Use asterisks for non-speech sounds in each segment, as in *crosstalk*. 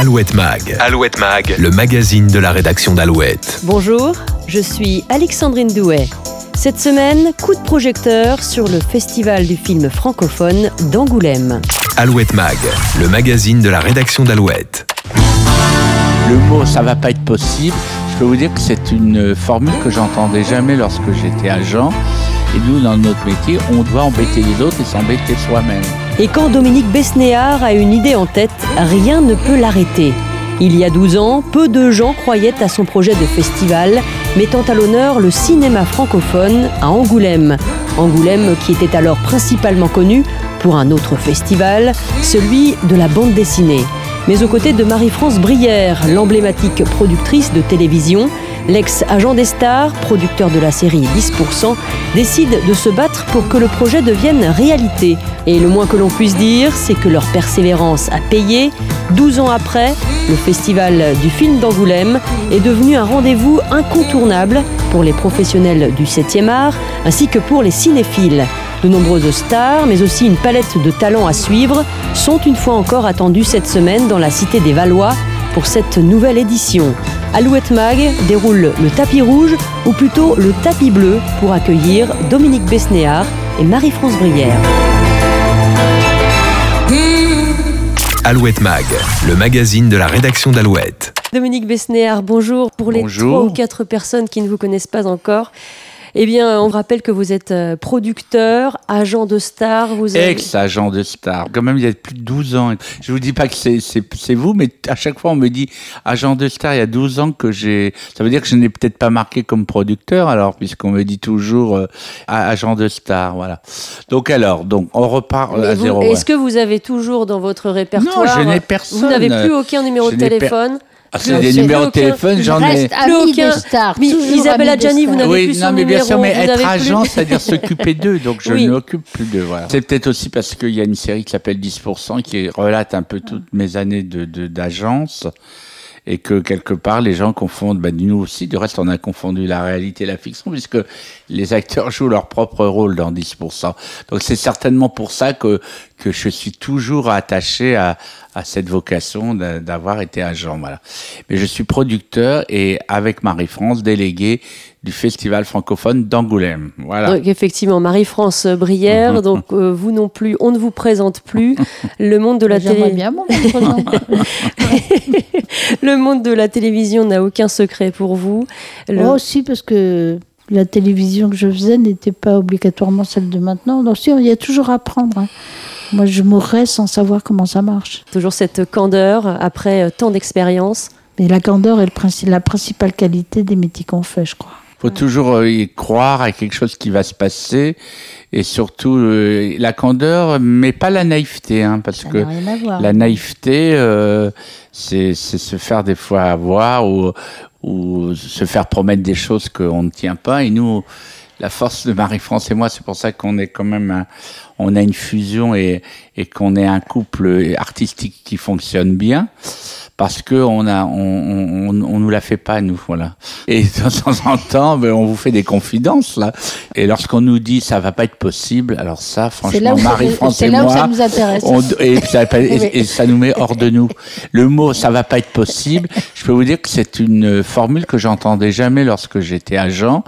Alouette Mag. Alouette Mag, le magazine de la rédaction d'Alouette. Bonjour, je suis Alexandrine Douet. Cette semaine, coup de projecteur sur le festival du film francophone d'Angoulême. Alouette Mag, le magazine de la rédaction d'Alouette. Le mot ça va pas être possible, je peux vous dire que c'est une formule que j'entendais jamais lorsque j'étais agent. Et nous, dans notre métier, on doit embêter les autres et s'embêter soi-même. Et quand Dominique Besnéard a une idée en tête, rien ne peut l'arrêter. Il y a 12 ans, peu de gens croyaient à son projet de festival, mettant à l'honneur le cinéma francophone à Angoulême. Angoulême qui était alors principalement connu pour un autre festival, celui de la bande dessinée. Mais aux côtés de Marie-France Brière, l'emblématique productrice de télévision, L'ex-agent des stars, producteur de la série 10%, décide de se battre pour que le projet devienne réalité. Et le moins que l'on puisse dire, c'est que leur persévérance a payé. 12 ans après, le festival du film d'Angoulême est devenu un rendez-vous incontournable pour les professionnels du 7e art ainsi que pour les cinéphiles. De nombreuses stars, mais aussi une palette de talents à suivre, sont une fois encore attendues cette semaine dans la Cité des Valois pour cette nouvelle édition. Alouette Mag déroule le tapis rouge, ou plutôt le tapis bleu, pour accueillir Dominique Besnéard et Marie-France Brière. Alouette Mag, le magazine de la rédaction d'Alouette. Dominique Besnéard, bonjour. Pour les trois ou quatre personnes qui ne vous connaissent pas encore, eh bien, on rappelle que vous êtes euh, producteur, agent de star. Vous Ex-agent de star. Quand même, il y a plus de 12 ans. Je vous dis pas que c'est vous, mais à chaque fois, on me dit agent de star, il y a 12 ans que j'ai. Ça veut dire que je n'ai peut-être pas marqué comme producteur, alors, puisqu'on me dit toujours euh, agent de star. Voilà. Donc, alors, donc, on repart à zéro. Est-ce que vous avez toujours dans votre répertoire. Non, je n'ai personne. Vous n'avez plus aucun numéro de téléphone ah, c'est des numéros de téléphone, j'en ai. Plus aucun. Mais Isabelle Adjani, vous n'avez oui, plus son non, mais bien sûr, mais être agent, *laughs* c'est-à-dire s'occuper d'eux, donc je ne m'occupe plus d'eux. Voilà. C'est peut-être aussi parce qu'il y a une série qui s'appelle 10%, qui relate un peu toutes mes années de d'agence. et que quelque part les gens confondent, ben, nous aussi, du reste on a confondu la réalité et la fiction puisque les acteurs jouent leur propre rôle dans 10%. Donc c'est certainement pour ça que, que je suis toujours attaché à, à cette vocation d'avoir été agent. Voilà. Mais je suis producteur et avec Marie-France, délégué du Festival francophone d'Angoulême. Voilà. Donc effectivement, Marie-France Brière, donc euh, vous non plus, on ne vous présente plus. *laughs* Le monde de la télé... bien, *laughs* Le monde de la télévision n'a aucun secret pour vous. Moi aussi, parce que la télévision que je faisais n'était pas obligatoirement celle de maintenant. Donc si, il y a toujours à apprendre. Hein. Moi, je mourrais sans savoir comment ça marche. Toujours cette candeur après euh, tant d'expérience. Mais la candeur est la principale qualité des métiers qu'on fait, je crois. Il faut toujours euh, y croire à quelque chose qui va se passer et surtout euh, la candeur, mais pas la naïveté, hein, parce que la naïveté, c'est se faire des fois avoir ou, ou se faire promettre des choses qu'on ne tient pas. Et nous, la force de Marie-France et moi, c'est pour ça qu'on est quand même, on a une fusion et, et qu'on est un couple artistique qui fonctionne bien parce que on a, on, on, on, nous la fait pas nous, voilà. Et de temps en temps, ben, on vous fait des confidences là. Et lorsqu'on nous dit ça va pas être possible, alors ça, franchement, Marie-France et là moi, où ça nous intéresse. et, ça, et, ça, nous met hors de nous. Le mot ça va pas être possible. Je peux vous dire que c'est une formule que j'entendais jamais lorsque j'étais agent,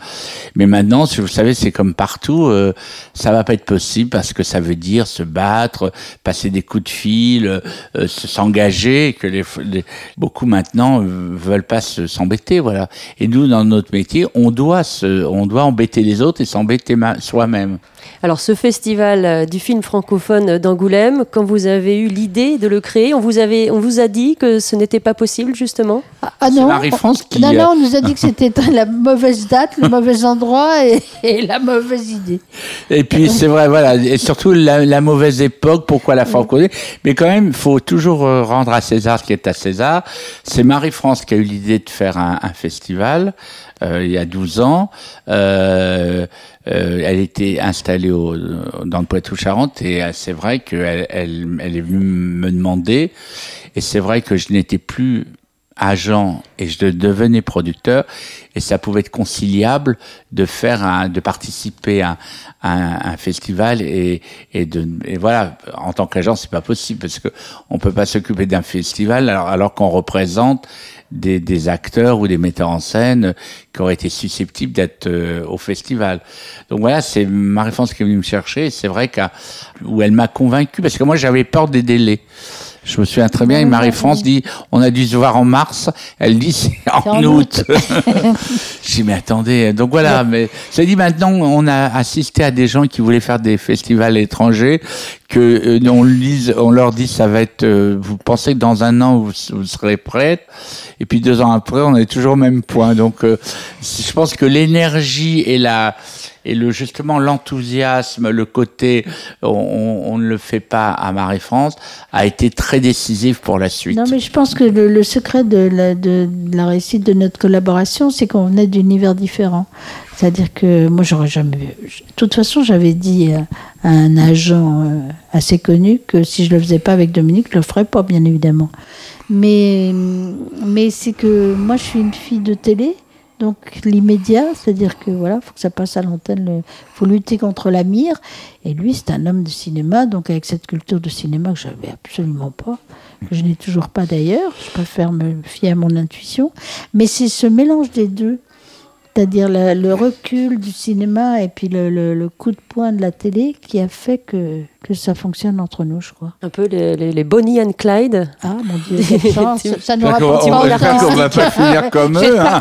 mais maintenant, si vous savez, c'est comme partout, euh, ça va pas être possible parce que ça veut dire se battre, passer des coups de fil, euh, s'engager, que les, les beaucoup maintenant euh, veulent pas s'embêter, voilà. Et nous, dans notre métier, on doit se, on doit embêter les autres et s'embêter soi-même. Alors, ce festival euh, du film francophone d'Angoulême, quand vous avez eu l'idée de le créer, on vous, avait, on vous a dit que ce n'était pas possible, justement Ah, ah non Marie-France qui... Non, non, on nous a dit que c'était *laughs* la mauvaise date, le mauvais endroit et, la mauvaise idée. Et puis, c'est vrai, voilà, et surtout la, mauvaise époque, pourquoi la francophonie Mais quand même, il faut toujours euh, rendre à César ce qui est à César. C'est Marie-France qui a eu l'idée de faire un, festival euh, il y a 12 ans. Euh, euh, elle était installée au, dans le Poitou-Charentes et euh, c'est vrai qu'elle elle, elle est venue me demander et c'est vrai que je n'étais plus agent et je devenais producteur et ça pouvait être conciliable de faire un, de participer à, un, festival et, et de et voilà en tant qu'agent c'est pas possible parce que on peut pas s'occuper d'un festival alors, alors qu'on représente des, des, acteurs ou des metteurs en scène qui auraient été susceptibles d'être euh, au festival. Donc voilà, c'est Marie-France qui est venue me chercher. C'est vrai qu'à où elle m'a convaincu parce que moi j'avais peur des délais. Je me souviens très bien, et Marie-France dit, on a dû se voir en mars. Elle dit, c'est en, août. *laughs* J'ai dit, mais attendez. Donc voilà, mais ça dit maintenant, on a assisté à des gens qui voulaient faire des festivals étrangers, que euh, on, lise, on leur dit, ça va être, euh, vous pensez que dans un an, vous, vous, serez prête? Et puis deux ans après, on est toujours au même point. Donc, euh, je pense que l'énergie et la, et le justement l'enthousiasme, le côté on, on, ne le fait pas à Marie-France a été très décisif pour la suite. Non, mais je pense que le, secret de la, de, la, réussite de notre collaboration, c'est qu'on venait d'univers différents. C'est-à-dire que moi, j'aurais jamais. De toute façon, j'avais dit à un agent euh, assez connu que si je le faisais pas avec Dominique, je le ferais pas, bien évidemment. Mais, mais c'est que moi, je suis une fille de télé donc l'immédiat, c'est-à-dire que voilà, faut que ça passe à l'antenne, faut lutter contre la mire. Et lui, c'est un homme de cinéma, donc avec cette culture de cinéma que j'avais absolument pas, que je n'ai toujours pas d'ailleurs. Je préfère me fier à mon intuition. Mais c'est ce mélange des deux c'est-à-dire le, recul du cinéma et puis le, coup de poing de la télé qui a fait que, que ça fonctionne entre nous, je crois. Un peu les, les, Bonnie and Clyde. Ah mon Dieu, *laughs* ça, ça nous rapporte pas On va pas finir comme eux. Hein.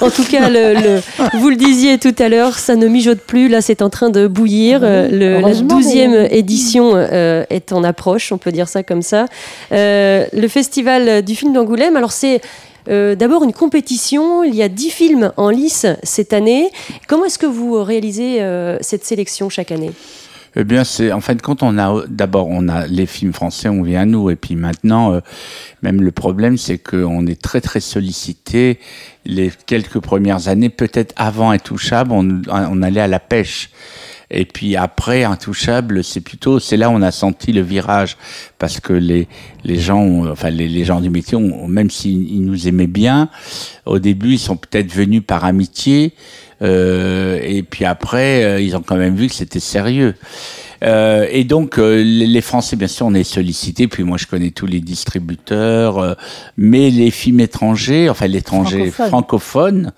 en tout cas, le, vous le disiez tout à l'heure, ça ne mijote plus. Là, c'est en train de bouillir. Ah le, la douzième édition euh, est en approche, on peut dire ça comme ça. Euh, le festival du film d'Angoulême, alors c'est euh, d'abord une compétition, il y a 10 films en lice cette année. Comment est-ce que vous réalisez euh, cette sélection chaque année? Eh bien, c'est en fin de compte, on a d'abord on a les films français, on vient à nous, et puis maintenant, euh, même le problème, c'est qu'on est très très sollicité. Les quelques premières années, peut-être avant Intouchable, on, on allait à la pêche. Et puis après, Intouchable, c'est plutôt, c'est là où on a senti le virage, parce que les, les gens, enfin les, les gens du métier, même s'ils nous aimaient bien, au début, ils sont peut-être venus par amitié, euh, et puis après, euh, ils ont quand même vu que c'était sérieux. Euh, et donc euh, les Français, bien sûr, on est sollicités. Puis moi, je connais tous les distributeurs, euh, mais les films étrangers, enfin l'étranger francophone,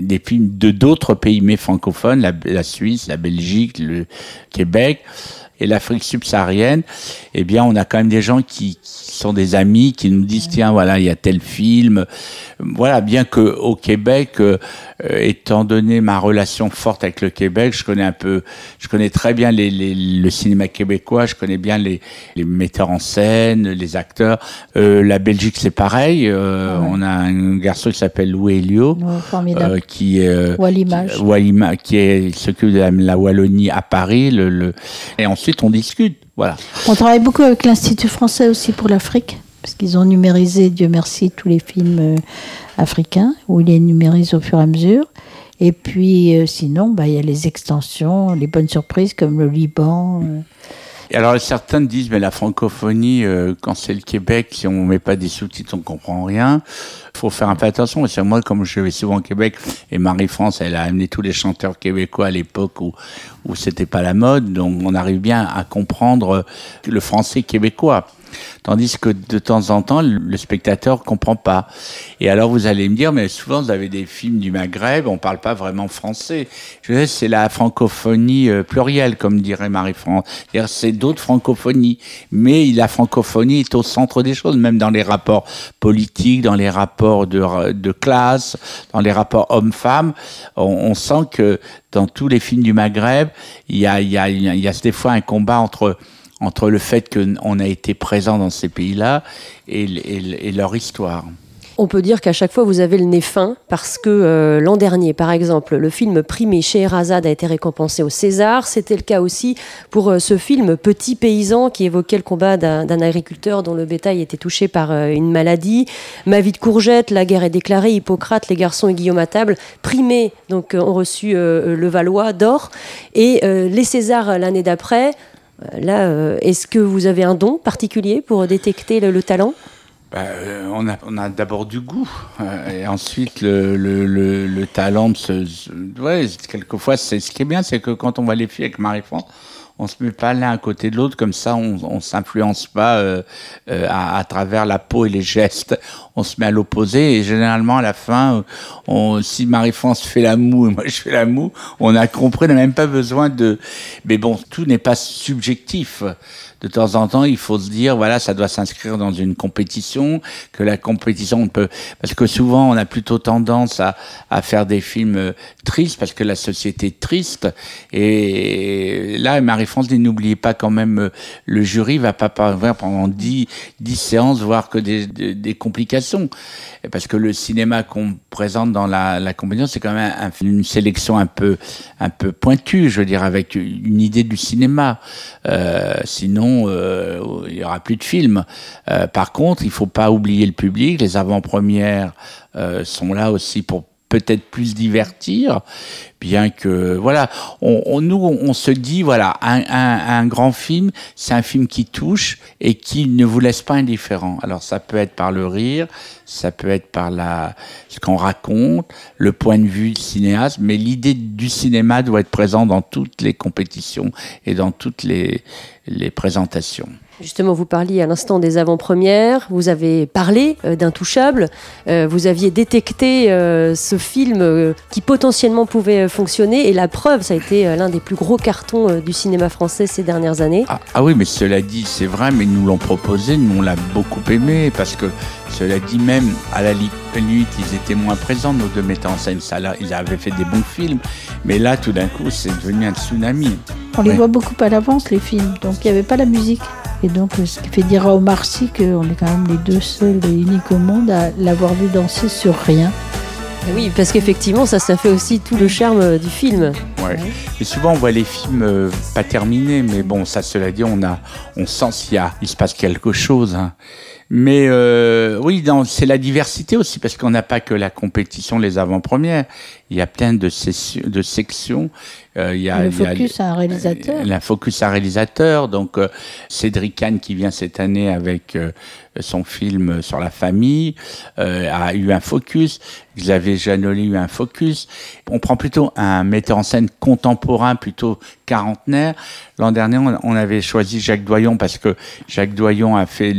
des films de d'autres pays mais francophones, la, Suisse, la Belgique, le Québec et l'Afrique subsaharienne, eh bien, on a quand même des gens qui, qui sont des amis, qui nous disent tiens, voilà, il y a tel film. Voilà, bien que au Québec, euh, étant donné ma relation forte avec le Québec, je connais un peu, je connais très bien les, les, le cinéma québécois, je connais bien les, les metteurs en scène, les acteurs. Euh, la Belgique, c'est pareil. Euh, ah On a un garçon qui s'appelle Louis Elio, euh, qui euh, qui, qui est s'occupe de la, Wallonie à Paris. Le, le, et ensuite, on discute. Voilà. On travaille beaucoup avec l'Institut français aussi pour l'Afrique, parce qu'ils ont numérisé, Dieu merci, tous les films euh, africains, où ils les numérisent au fur et à mesure. Et puis euh, sinon, bah, il y a les extensions, les bonnes surprises comme le Liban. Euh. Alors certains disent, mais la francophonie, quand c'est le Québec, si on met pas des sous-titres, on comprend rien. faut faire un peu attention. Parce que moi, comme je vais souvent au Québec, et Marie-France, elle a amené tous les chanteurs québécois à l'époque où, où c'était pas la mode, donc on arrive bien à comprendre le français québécois. Tandis que de temps en temps, le spectateur comprend pas. Et alors vous allez me dire, mais souvent vous avez des films du Maghreb, on parle pas vraiment français. Je c'est la francophonie euh, plurielle, comme dirait Marie-France. C'est d'autres francophonies. Mais la francophonie est au centre des choses, même dans les rapports politiques, dans les rapports de, classe, dans les rapports hommes-femmes. On, on, sent que dans tous les films du Maghreb, il y a, il y a, il y a des fois un combat entre entre le fait qu'on a été présent dans ces pays-là et, leur histoire. On peut dire qu'à chaque fois vous avez le nez fin parce que euh, l'an dernier, par exemple, le film primé chez Erazade a été récompensé au César. C'était le cas aussi pour euh, ce film Petit paysan qui évoquait le combat d'un agriculteur dont le bétail était touché par euh, une maladie. Ma vie de courgette, La guerre est déclarée, Hippocrate, Les garçons et Guillaume à table, primés donc ont reçu le Valois d'or et les Césars l'année d'après. Là, est-ce que vous avez un don particulier pour détecter le talent? Bah, euh, on a, d'abord du goût euh, et ensuite le, le, le, talent se, ouais, quelquefois c'est ce qui est bien c'est que quand on voit les filles avec Marie-France on se met pas l'un à côté de l'autre comme ça, on, on s'influence pas euh, euh, à, travers la peau et les gestes. On se met à l'opposé et généralement à la fin, on, si Marie-France fait la moue et moi je fais la moue, on a compris, on n'a même pas besoin de. Mais bon, tout n'est pas subjectif de temps en temps, il faut se dire, voilà, ça doit s'inscrire dans une compétition, que la compétition on peut, parce que souvent on a plutôt tendance à, à faire des films euh, tristes parce que la société est triste. Et là, Marie-France dit, n'oubliez pas quand même, euh, le jury va pas parvenir pendant dix, dix séances voir que des, complications. Parce que le cinéma qu'on présente dans la, compétition, c'est quand même une sélection un peu, un peu pointue, je veux dire, avec une idée du cinéma. Euh, sinon, euh, il y aura plus de films. Par contre, il faut pas oublier le public. Les avant-premières sont là aussi pour peut-être plus divertir, bien que voilà, on, nous on, se dit voilà, un, un, un grand film, c'est un film qui touche et qui ne vous laisse pas indifférent. Alors ça peut être par le rire, ça peut être par la ce qu'on raconte, le point de vue du cinéaste, mais l'idée du cinéma doit être présente dans toutes les compétitions et dans toutes les les présentations. Justement, vous parliez à l'instant des avant-premières, vous avez parlé euh, d'Intouchable, euh, vous aviez détecté euh, ce film qui potentiellement pouvait fonctionner, et la preuve, ça a été l'un des plus gros cartons du cinéma français ces dernières années. Ah, ah oui, mais cela dit, c'est vrai, mais nous l'ont proposé, nous on l'a beaucoup aimé, parce que cela dit, même à la limite, ils étaient moins présents, nos deux metteurs en scène, ça, là, ils avaient fait des bons films, mais là, tout d'un coup, c'est devenu un tsunami. On les voit beaucoup à l'avance, les films, donc il n'y avait pas la musique. Et donc, ce qui fait dire à Omar Sy qu'on est quand même les deux seuls et uniques au monde à l'avoir vu danser sur rien. Oui, parce qu'effectivement, ça, ça fait aussi tout le charme euh, du film. Ouais. Et souvent, on voit les films euh, pas terminés, mais bon, ça, cela dit, on a, on sent s'il y a, il se passe quelque chose. Hein. Mais euh, oui, c'est la diversité aussi, parce qu'on n'a pas que la compétition, les avant-premières. Il y a plein de, de sections. Euh, il y a, le focus à un réalisateur. La focus à un réalisateur. Donc, euh, Cédric Kahn, qui vient cette année avec euh, son film sur la famille, euh, a eu un focus. Xavier Janoli a eu un focus. On prend plutôt un metteur en scène contemporain, plutôt quarantenaire. L'an dernier, on, avait choisi Jacques Doyon parce que Jacques Doyon a fait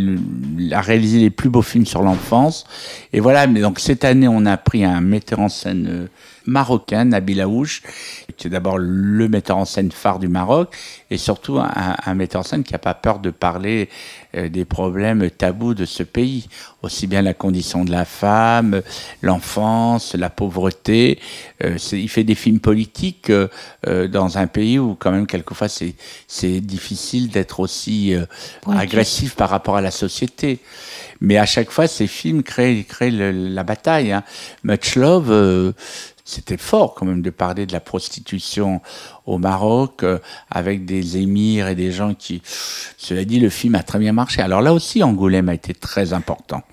a réalisé les plus beaux films sur l'enfance. Et voilà, mais donc cette année, on a pris un metteur en scène euh, marocain, Nabil Aouche, qui est d'abord le metteur en scène phare du Maroc, et surtout un, un metteur en scène qui n'a pas peur de parler euh, des problèmes tabous de ce pays, aussi bien la condition de la femme, l'enfance, la pauvreté. Euh, il fait des films politiques euh, dans un pays où quand même quelquefois c'est c'est difficile d'être aussi agressif par rapport à la société. Mais à chaque fois, ces films créent, créent le, la bataille. Hein. Much Love, c'était fort quand même de parler de la prostitution au Maroc euh, avec des émirs et des gens qui, cela dit, le film a très bien marché. Alors là aussi, Angoulême a été très important.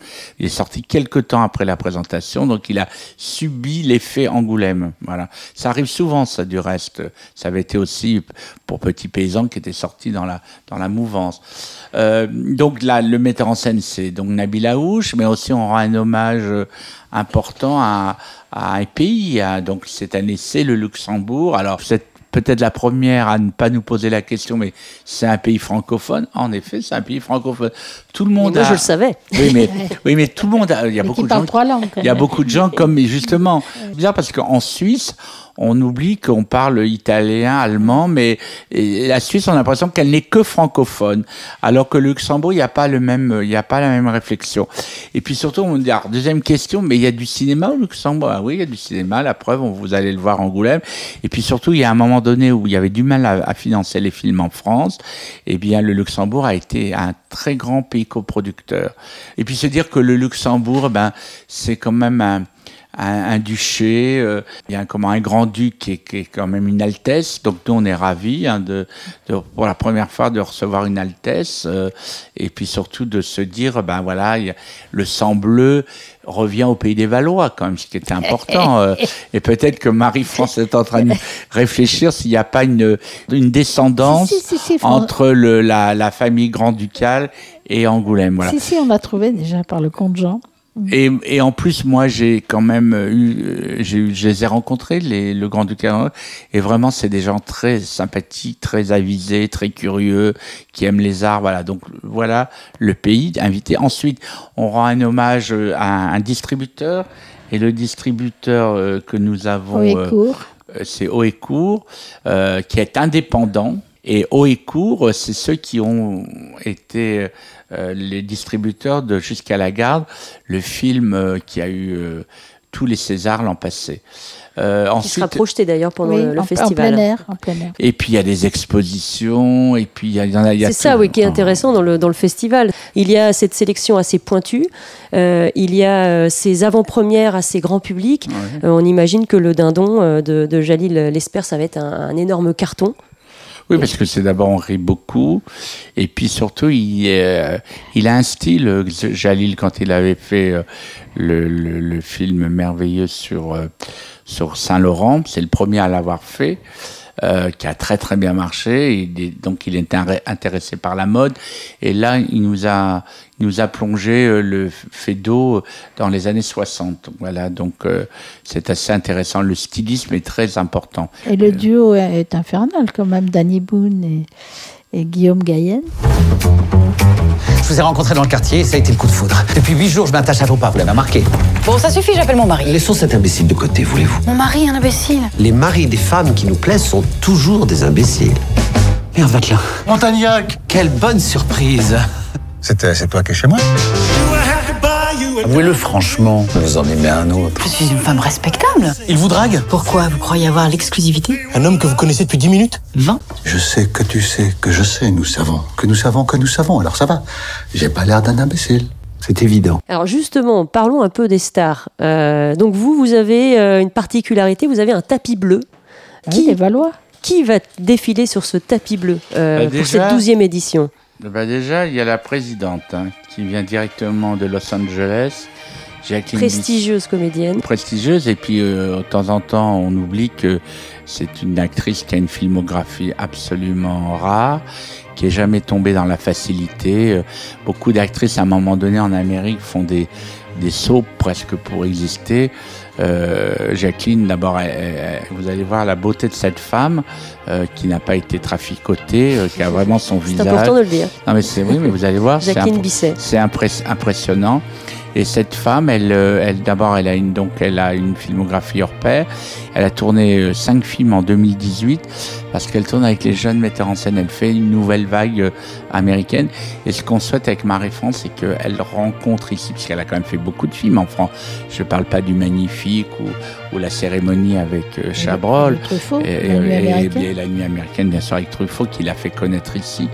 Il est sorti quelques temps après la présentation, donc il a subi l'effet Angoulême. Voilà, ça arrive souvent, ça du reste. Ça avait été aussi pour Petit Paysan qui était sorti dans la dans la mouvance. Euh, donc là, le metteur en scène, c'est donc Nabil Aouche, mais aussi on rend un hommage important à, à un pays. Hein. Donc cette année, c'est le Luxembourg. Alors c'est peut-être la première à ne pas nous poser la question, mais c'est un pays francophone. En effet, c'est un pays francophone. Tout le monde. Mais moi, a... je le savais. Oui, mais *laughs* oui, mais tout le monde. A... Il y a Mais beaucoup de gens. Il y a beaucoup de gens comme justement. *laughs* C'est bizarre parce qu'en Suisse, on oublie qu'on parle italien, allemand, mais la Suisse, on a l'impression qu'elle n'est que francophone, alors que le Luxembourg, il n'y a pas le même, il n'y a pas la même réflexion. Et puis surtout, on dit, alors, deuxième question, mais il y a du cinéma au Luxembourg? Ah oui, il y a du cinéma. La preuve, vous allez le voir en Angoulême. Et puis surtout, il y a un moment donné où il y avait du mal à, à financer les films en France. Eh bien, le Luxembourg a été un très grand pays coproducteur. Et puis se dire que le Luxembourg, ben, c'est quand même un un, duché, euh, il y a un, comment, un grand-duc qui, qui est, quand même une altesse. Donc nous, on est ravis hein, de, de, pour la première fois de recevoir une altesse. Euh, et puis surtout de se dire, ben voilà, y a, le sang bleu revient au pays des Valois, quand même, ce qui était important. *laughs* Euh, et peut-être que Marie-France est en train de réfléchir s'il n'y a pas une, une descendance si, si, si, entre le, la, la famille grand-ducale et Angoulême. Voilà. Si, si, on l'a trouvé déjà par le comte Jean. Et, et, en plus, moi, j'ai quand même eu, j'ai je les ai rencontrés, les, le Grand Ducal, et vraiment, c'est des gens très sympathiques, très avisés, très curieux, qui aiment les arts. Voilà. Donc voilà le pays invité. Ensuite, on rend un hommage à un distributeur, et le distributeur euh, que nous avons, euh, c'est Oecourt, euh, qui est indépendant. Et haut et court, c'est ceux qui ont été euh, les distributeurs de Jusqu'à la garde, le film euh, qui a eu euh, tous les Césars l'an passé. Euh, ensuite, sera projeté d'ailleurs pendant le, festival. En plein, air, en plein air. Et puis il y a des expositions, et puis il y, en a. C'est ça, oui, qui est intéressant dans le, dans le festival. Il y a cette sélection assez pointue, euh, il y a ces avant-premières assez grand public. Ouais. Euh, on imagine que le dindon de, de Jalil l'espère, ça va être un, un énorme carton. Oui, parce que c'est d'abord on rit beaucoup, et puis surtout il, euh, il a un style. Euh, Jalil quand il avait fait euh, le, le, le, film merveilleux sur euh, sur Saint Laurent, c'est le premier à l'avoir fait. Euh, qui a très très bien marché. Donc il est intéressé par la mode. Et là, il nous a, il nous a plongé euh, le d'eau dans les années 60. Voilà, donc euh, c'est assez intéressant. Le stylisme est très important. Et le duo est infernal quand même, Danny Boone et, et Guillaume Gayenne. Je vous ai rencontré dans le quartier et ça a été le coup de foudre. Depuis huit jours, je m'attache à vos pas, vous l'avez remarqué. Bon, ça suffit, j'appelle mon mari. Laissons cet imbécile de côté, voulez-vous? Mon mari, un imbécile Les maris des femmes qui nous plaisent sont toujours des imbéciles. Merde, Vatelin. Montagnac Quelle bonne surprise C'était, c'est toi qui es chez moi? Avouez-le franchement, vous en aimez un autre. Je suis une femme respectable. Il vous drague Pourquoi Vous croyez avoir l'exclusivité? Un homme que vous connaissez depuis 10 minutes? 20 Je sais que tu sais, que je sais, nous savons. Que nous savons, que nous savons, alors ça va. J'ai pas l'air d'un imbécile. C'est évident. Alors justement, parlons un peu des stars. Euh, donc vous, vous avez euh, une particularité, vous avez un tapis bleu. Qui, les Valois Qui va défiler sur ce tapis bleu euh, bah déjà, pour cette douzième édition bah Déjà, il y a la présidente hein, qui vient directement de Los Angeles. Jacqueline prestigieuse comédienne. Prestigieuse, et puis euh, de temps en temps, on oublie que c'est une actrice qui a une filmographie absolument rare, qui est jamais tombée dans la facilité. Euh, beaucoup d'actrices, à un moment donné, en Amérique, font des, des sauts presque pour exister. Euh, Jacqueline, d'abord, vous allez voir la beauté de cette femme euh, qui n'a pas été traficotée, euh, qui a vraiment son visage. C'est important de le dire. Non, mais c'est oui, mais vous allez voir. Jacqueline Bisset. C'est impressionnant. Et cette femme, elle, euh, elle d'abord, elle a une donc elle a une filmographie hors pair. Elle a tourné euh, cinq films en 2018 parce qu'elle tourne avec les jeunes metteurs en scène. Elle fait une nouvelle vague euh, américaine. Et ce qu'on souhaite avec Marie-France, c'est qu'elle rencontre ici, puisqu'elle a quand même fait beaucoup de films en France. Je parle pas du Magnifique ou, ou la cérémonie avec Chabrol. Truffaut, et, et, et, et, la nuit américaine, bien sûr, avec Truffaut, qui l'a fait connaître ici.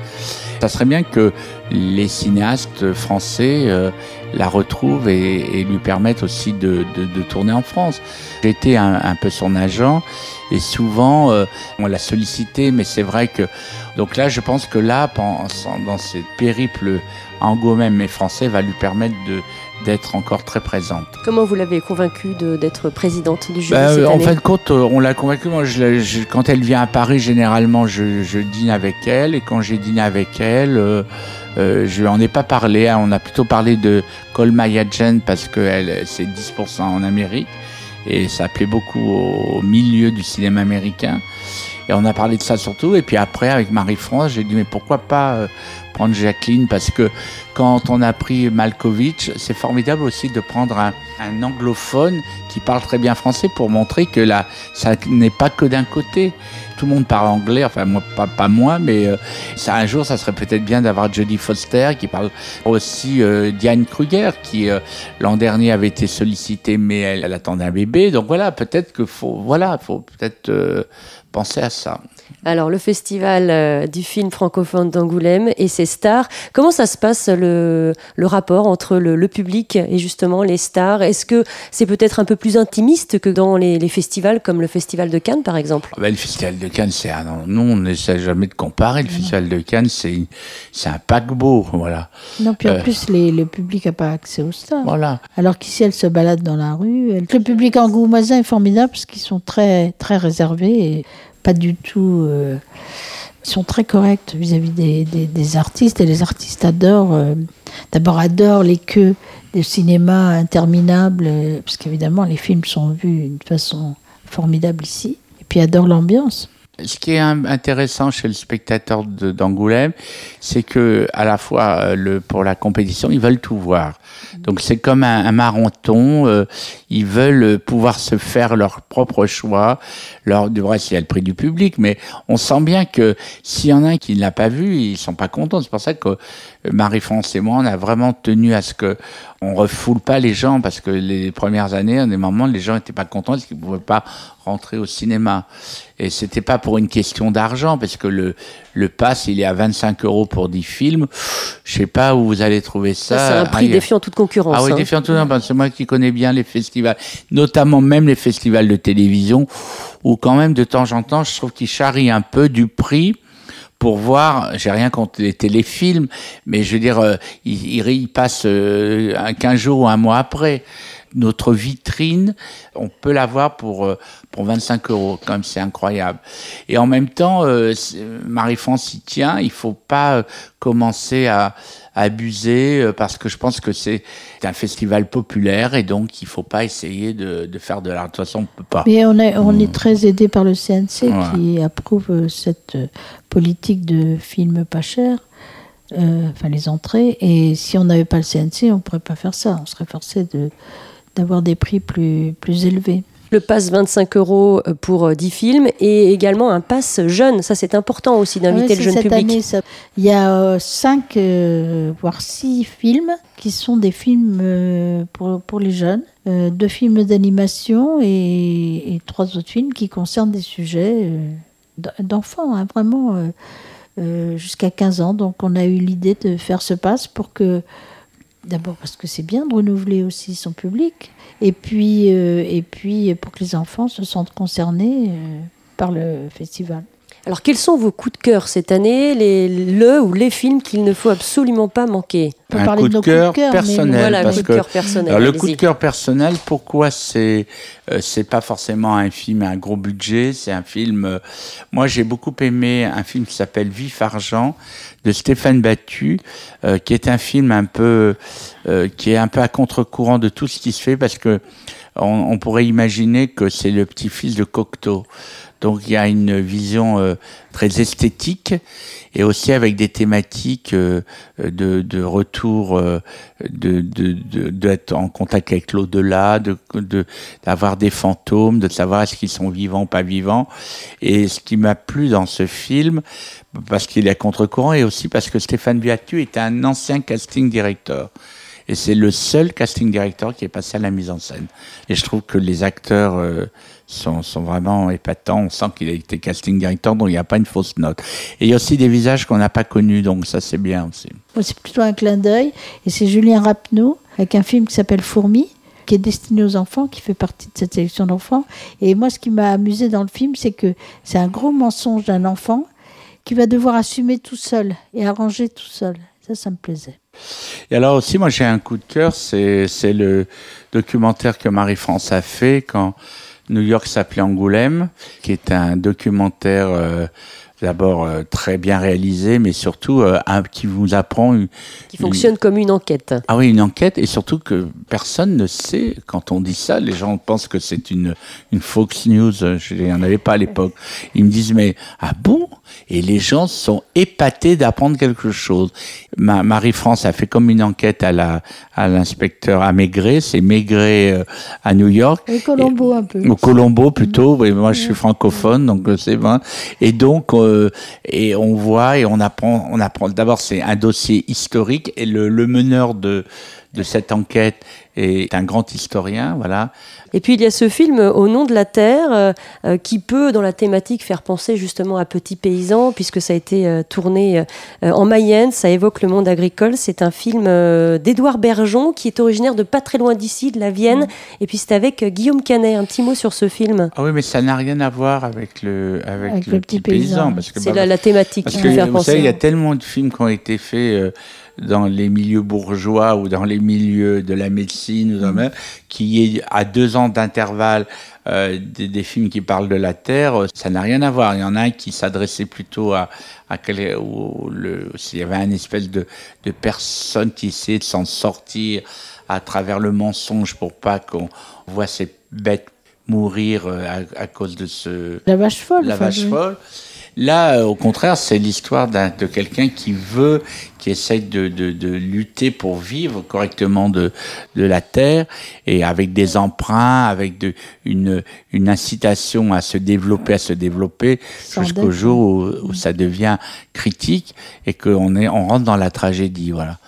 Ça serait bien que les cinéastes français euh, la retrouvent et, et, lui permettent aussi de, de, de tourner en France. Été un, un, peu son agent et souvent euh, on l'a sollicité, mais c'est vrai que donc là, je pense que là, dans cette périple anglo-même français, va lui permettre de d'être encore très présente. Comment vous l'avez convaincue d'être présidente du jury cette En année fin de compte, on l'a convaincue. Moi, je, je, quand elle vient à Paris, généralement, je, je dîne avec elle. Et quand j'ai dîné avec elle, euh, euh, je n'en ai pas parlé. On a plutôt parlé de Colma Yadjen parce que c'est 10% en Amérique. Et ça plaît beaucoup au milieu du cinéma américain. Et on a parlé de ça surtout. Et puis après, avec Marie-France, j'ai dit, mais pourquoi pas euh, prendre Jacqueline? Parce que quand on a pris Malkovich, c'est formidable aussi de prendre un, un, anglophone qui parle très bien français pour montrer que là, ça n'est pas que d'un côté. Tout le monde parle anglais, enfin moi, pas, pas moi, mais euh, ça, un jour, ça serait peut-être bien d'avoir Jodie Foster qui parle aussi euh, Diane Kruger qui euh, l'an dernier avait été sollicitée, mais elle, elle, attendait un bébé. Donc voilà, peut-être que faut, voilà, faut peut-être penser à ça. Alors, le festival euh, du film francophone d'Angoulême et ses stars, comment ça se passe le, le rapport entre le, public et justement les stars? Est-ce que c'est peut-être un peu plus intimiste que dans les, festivals comme le festival de Cannes par exemple? Ah ben, Le festival de Cannes, c'est un. Nous, on n'essaie jamais de comparer. Le festival de Cannes, c'est un paquebot. Voilà. Non, puis en euh, plus, les, le public n'a pas accès aux stars. Voilà. Alors qu'ici, elles se baladent dans la rue. Le public angoumoisin est formidable parce qu'ils sont très, très réservés. Et pas du tout. Euh, sont très corrects vis-à-vis des, artistes et les artistes adorent. Euh, d'abord adorent les queues des cinémas interminables, euh, parce qu'évidemment les films sont vus d'une façon formidable ici. Et puis adorent l'ambiance. Ce qui est intéressant chez le spectateur d'Angoulême, c'est que à la fois le, pour la compétition, ils veulent tout voir. Donc c'est comme un, un marathon. Euh, ils veulent pouvoir se faire leur propre choix. Leur, du reste, il y a le prix du public, mais on sent bien que s'il y en a un qui ne l'a pas vu, ils sont pas contents. C'est pour ça que Marie-France et moi, on a vraiment tenu à ce que on refoule pas les gens parce que les premières années, à des moments, les gens étaient pas contents parce qu'ils pouvaient pas rentrer au cinéma. Et c'était pas pour une question d'argent parce que le, le pass, il est à 25 euros pour 10 films. Je sais pas où vous allez trouver ça. c'est un prix défiant toute concurrence. Ah oui, hein. défiant toute concurrence. C'est moi qui connais bien les festivals, notamment même les festivals de télévision où quand même de temps en temps, je trouve qu'ils charrient un peu du prix pour voir, j'ai rien contre les téléfilms, mais je veux dire, euh, il, il, passe euh, 15 jours ou un mois après. Notre vitrine, on peut l'avoir pour euh, pour 25 euros, comme c'est incroyable. Et en même temps, euh, Marie-France y tient. Il faut pas commencer à, abuser parce que je pense que c'est un festival populaire et donc il faut pas essayer de, de faire de l'art. De toute façon, on peut pas. Mais on est on est mmh. très aidé par le CNC qui approuve cette politique de films pas chers. enfin les entrées et si on n'avait pas le CNC on pourrait pas faire ça on serait forcé de d'avoir des prix plus, plus élevés. Le pass 25 euros pour 10 films et également un pass jeune. Ça, c'est important aussi d'inviter le jeune cette public. Année, ça... Il y a 5, euh, euh, voire 6 films qui sont des films euh, pour, pour les jeunes. deux films d'animation et, et, trois autres films qui concernent des sujets d'enfants, hein, vraiment jusqu'à 15 ans. Donc, on a eu l'idée de faire ce pass pour que D'abord parce que c'est bien de renouveler aussi son public, et puis, euh, et puis pour que les enfants se sentent concernés euh, par le festival. Alors, quels sont vos coups de cœur cette année, les, le ou les films qu'il ne faut absolument pas manquer Un coup de, cœur personnel. le coup de cœur personnel. Alors, le coup de cœur personnel, pourquoi c'est euh, c'est pas forcément un film à un gros budget, c'est un film. Euh, moi, j'ai beaucoup aimé un film qui s'appelle Vif Argent de Stéphane Battu, euh, qui est un film un peu qui est un peu à contre-courant de tout ce qui se fait parce que on, on pourrait imaginer que c'est le petit-fils de Cocteau. Donc il y a une vision euh, très esthétique et aussi avec des thématiques euh, de, de, retour, euh, de d'être en contact avec l'au-delà, de d'avoir des fantômes, de savoir est-ce qu'ils sont vivants ou pas vivants. Et ce qui m'a plu dans ce film, parce qu'il est à contre-courant et aussi parce que Stéphane Viatu est un ancien casting director. Et c'est le seul casting director qui est passé à la mise en scène. Et je trouve que les acteurs sont, sont vraiment épatants. On sent qu'il a été casting directeur, donc il n'y a pas une fausse note. Et il y a aussi des visages qu'on n'a pas connus, donc ça c'est bien aussi. C'est plutôt un clin d'œil. Et c'est Julien Rapneau avec un film qui s'appelle Fourmi qui est destiné aux enfants, qui fait partie de cette sélection d'enfants. Et moi, ce qui m'a amusé dans le film, c'est que c'est un gros mensonge d'un enfant qui va devoir assumer tout seul et arranger tout seul. Ça, ça me plaisait. Et alors aussi, moi, j'ai un coup de cœur, c'est le documentaire que Marie-France a fait quand New York s'appelait Angoulême, qui est un documentaire euh, d'abord euh, très bien réalisé, mais surtout euh, qui vous apprend. qui fonctionne comme une enquête. Ah oui, une enquête, et surtout que personne ne sait, quand on dit ça, les gens pensent que c'est une, une Fox News, je n'en avais pas à l'époque. Ils me disent, mais ah bon? Et les gens sont épatés d'apprendre quelque chose. Marie-France a fait comme une enquête à la à l'inspecteur à Maigret, c'est Maigret euh, à New York. Et Colombo un peu. Au Colombo plutôt, oui, moi je suis francophone, donc c'est vrai. Et donc, euh, et on voit et on apprend. D'abord, c'est un dossier historique et le, le meneur de de cette enquête est un grand historien, voilà. Et puis il y a ce film Au nom de la terre euh, euh, qui peut, dans la thématique, faire penser justement à Petit Paysan, puisque ça a été euh, tourné en Mayenne, ça évoque le monde agricole. C'est un film d'Édouard Bergeon qui est originaire de pas très loin d'ici, de la Vienne. Et puis c'est avec Guillaume Canet. Un petit mot sur ce film. Ah oui, mais ça n'a rien à voir avec le, avec, le, Petit Paysan. c'est bah, la, thématique qui peut faire vous penser. Savez, il y a tellement de films qui ont été faits dans les milieux bourgeois ou dans les milieux de la médecine, ou mmh. qui est à deux ans d'intervalle euh, des, films qui parlent de la Terre, ça n'a rien à voir. Il y en a un qui s'adressait plutôt à, à quel, le, s'il y avait une espèce de, de personne qui essayait de s'en sortir à travers le mensonge pour pas qu'on voit ces bêtes mourir euh, à, cause de ce la vache folle. La vache folle. Là, euh, au contraire, c'est l'histoire de quelqu'un qui veut, qui essaye de, de, de, lutter pour vivre correctement de, de la terre et avec des emprunts, avec de, une, une incitation à se développer, à se développer jusqu'au jour où, où, ça devient critique et qu'on est, on rentre dans la tragédie, voilà.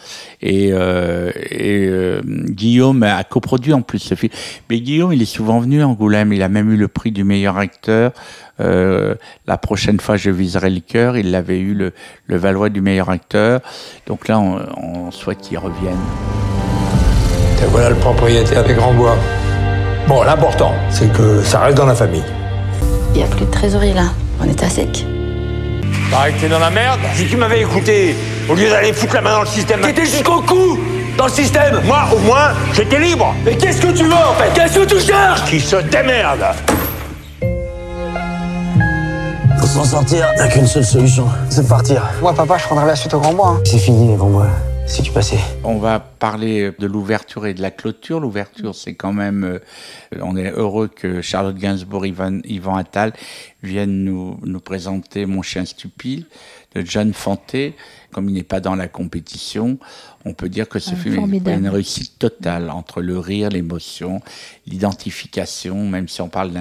Et, euh, et euh, Guillaume a coproduit en plus ce film. Mais Guillaume, il est souvent venu à Angoulême. Il a même eu le prix du meilleur acteur. Euh, la prochaine fois, je viserai le cœur. Il avait eu le, le Valois du meilleur acteur. Donc là, on, souhaite qu'il revienne. Et voilà le propriétaire des Grands Bois. Bon, l'important, c'est que ça reste dans la famille. Il n'y a plus de trésorerie là. On est à sec. Pareil que t'es dans la merde. Si tu m'avais écouté, au lieu d'aller foutre la main dans le système, t'étais jusqu'au cou dans le système. Moi, au moins, j'étais libre. Mais qu'est-ce que tu veux en fait? Qu'est-ce que tu cherches? Qui se démerde s'en sortir, il n'y a qu'une seule solution, c'est de partir. Moi, papa, je prendrai la suite au Grand Bois. Hein. C'est fini, les Grands Bois. Si tu passais. On va parler de l'ouverture et de la clôture. L'ouverture, c'est quand même. Euh, on est heureux que Charlotte Gainsbourg, Yvan, Yvan Attal viennent nous, nous présenter Mon chien stupide de John Fanté. Comme il n'est pas dans la compétition, on peut dire que ce ah, film est une réussite totale entre le rire, l'émotion, l'identification, même si on parle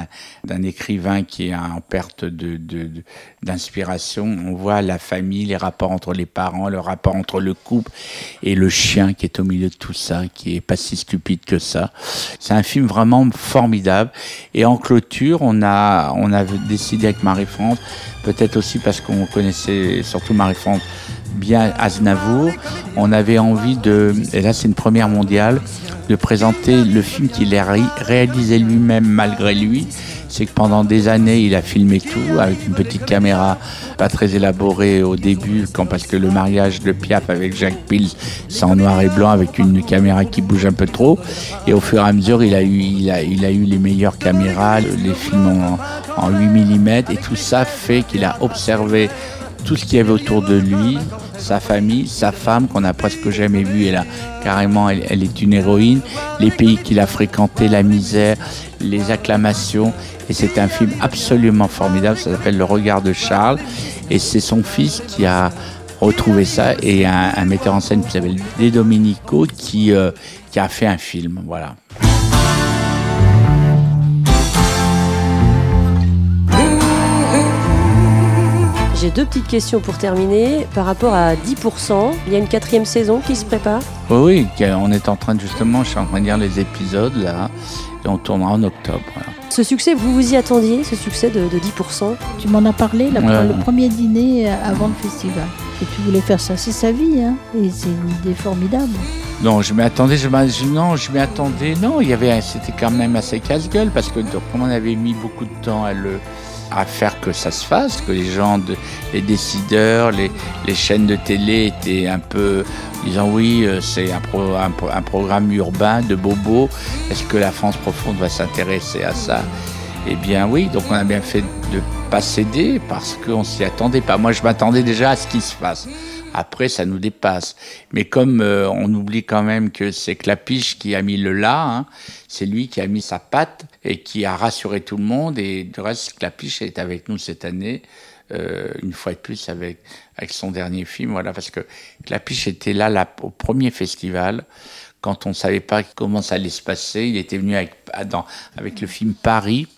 d'un écrivain qui est en perte d'inspiration, de, de, on voit la famille, les rapports entre les parents, le rapport entre le couple et le chien qui est au milieu de tout ça, qui est pas si stupide que ça. C'est un film vraiment formidable. Et en clôture, on a, on a décidé avec Marie-France, peut-être aussi parce qu'on connaissait surtout Marie-France bien Aznavour, on avait envie de, et là c'est une première mondiale, de présenter le film qu'il a réalisé lui-même malgré lui. C'est que pendant des années, il a filmé tout avec une petite caméra pas très élaborée au début, quand, parce que le mariage de Piaf avec Jacques Pils, c'est en noir et blanc avec une caméra qui bouge un peu trop. Et au fur et à mesure, il a eu, il a, il a eu les meilleures caméras, les films en 8 mm, et tout ça fait qu'il a observé tout ce qu'il y avait autour de lui, sa famille, sa femme qu'on a presque jamais vue, et là carrément elle, est une héroïne, les pays qu'il a fréquentés, la misère, les acclamations, et c'est un film absolument formidable, ça s'appelle Le regard de Charles, et c'est son fils qui a retrouvé ça, et un, metteur en scène qui s'appelle De Domenico qui, euh, qui a fait un film, voilà. J'ai deux petites questions pour terminer. Par rapport à 10%, il y a une quatrième saison qui se prépare? Oui, oui, on est en train de justement, je suis en train de lire les épisodes là, et on tournera en octobre. Ce succès, vous vous y attendiez, ce succès de, 10% Tu m'en as parlé, le premier dîner avant le festival. Et tu voulais faire ça, c'est sa vie, hein, et c'est une idée formidable. Non, je m'y attendais, je non, je m'y attendais, non, il y avait, c'était quand même assez casse-gueule parce que comme on avait mis beaucoup de temps à le, à faire que ça se fasse, que les gens, les décideurs, les, chaînes de télé étaient un peu disant oui, euh, c'est un, un, programme urbain de Bobo, est-ce que la France profonde va s'intéresser à ça? Eh bien oui, donc on a bien fait de pas céder parce qu'on s'y attendait pas. Moi je m'attendais déjà à ce qui se passe. Après, ça nous dépasse. Mais comme euh, on oublie quand même que c'est Clapiche qui a mis le là, hein, c'est lui qui a mis sa patte et qui a rassuré tout le monde. Et du reste, Clapiche est avec nous cette année, euh, une fois de plus avec, avec son dernier film. Voilà, parce que Clapiche était là, là au premier festival. Quand on savait pas comment ça allait se passer, il était venu avec, avec le film Paris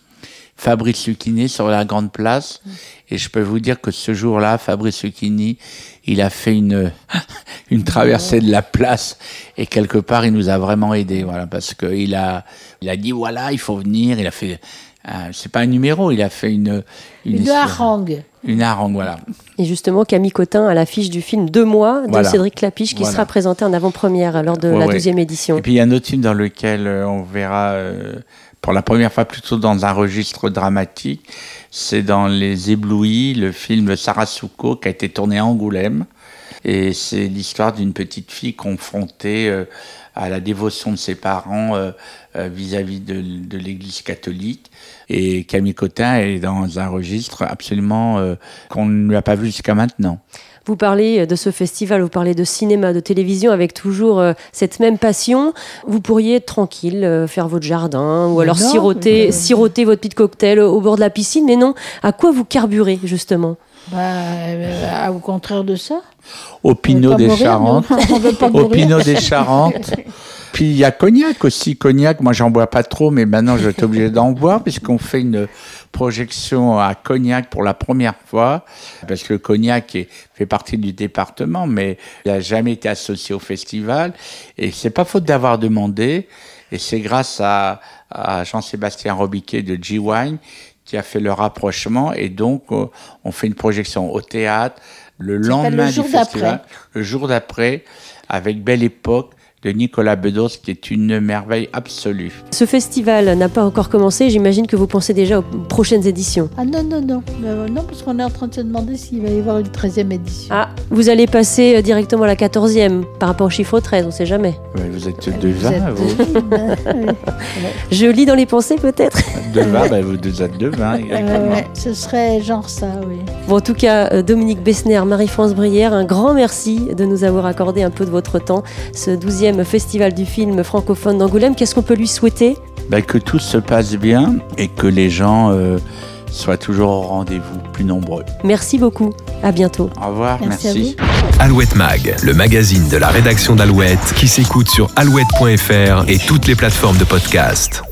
Fabrice Lucchini sur la Grande Place. Et je peux vous dire que ce jour-là, Fabrice Lucchini, il a fait une, *laughs* une traversée de la place et quelque part, il nous a vraiment aidés, voilà, parce qu'il a, il a dit voilà, il faut venir. Il a fait, euh, c'est pas un numéro, il a fait une, une, une harangue. Une harangue, voilà. Et justement, Camille Cotin à l'affiche du film Deux mois de Cédric Clapiche qui sera présenté en avant-première lors de la deuxième édition. Et puis il y a un autre film dans lequel euh, on verra euh, pour la première fois plutôt dans un registre dramatique. C'est dans Les Éblouis, le film Sarasuko qui a été tourné à Angoulême. Et c'est l'histoire d'une petite fille confrontée euh, à la dévotion de ses parents vis-à-vis de, de l'Église catholique. Et Camille Cotin est dans un registre absolument euh, qu'on ne lui a pas vu jusqu'à maintenant. Vous parlez de ce festival, vous parlez de cinéma, de télévision avec toujours euh, cette même passion. Vous pourriez être tranquille, euh, faire votre jardin ou alors siroter, siroter votre petit cocktail au bord de la piscine. Mais non, à quoi vous carburez justement? Bah, Au contraire de ça. Au *laughs* Pinot des Charentes. Au Pinot des *laughs* Charentes. Puis il y a Cognac aussi. Cognac, moi j'en bois pas trop, mais maintenant je suis obligé d'en boire puisqu'on fait une projection à Cognac pour la première fois. Parce que Cognac fait partie du département, mais il n'a jamais été associé au festival. Et c'est pas faute d'avoir demandé. Et c'est grâce à, Jean-Sébastien Robiquet de G-Wine qui a fait le rapprochement. Et donc, on fait une projection au théâtre le lendemain du festival, le jour d'après, avec Belle Époque de Nicolas Bedos, qui est une merveille absolue. Ce festival n'a pas encore commencé, j'imagine que vous pensez déjà aux prochaines éditions. Ah non, non, non, euh, non parce qu'on est en train de se demander s'il va y avoir une 13e édition. Ah, vous allez passer euh, directement à la 14e par rapport au chiffre 13, on ne sait jamais. vous êtes de 20, vous. *laughs* Je lis dans les pensées peut-être De 20, bah, vous êtes de 20, exactement. ce serait genre ça, oui. Bon, en tout cas, euh, Dominique Bessner, Marie-France Brière, un grand merci de nous avoir accordé un peu de votre temps. Ce 12e Festival du film francophone d'Angoulême. Qu'est-ce qu'on peut lui souhaiter? Ben, Que tout se passe bien et que les gens euh, soient toujours au rendez-vous, plus nombreux. Merci beaucoup. À bientôt. Au revoir. Merci. Alouette Mag, le magazine de la rédaction d'Alouette qui s'écoute sur alouette.fr et toutes les plateformes de podcast.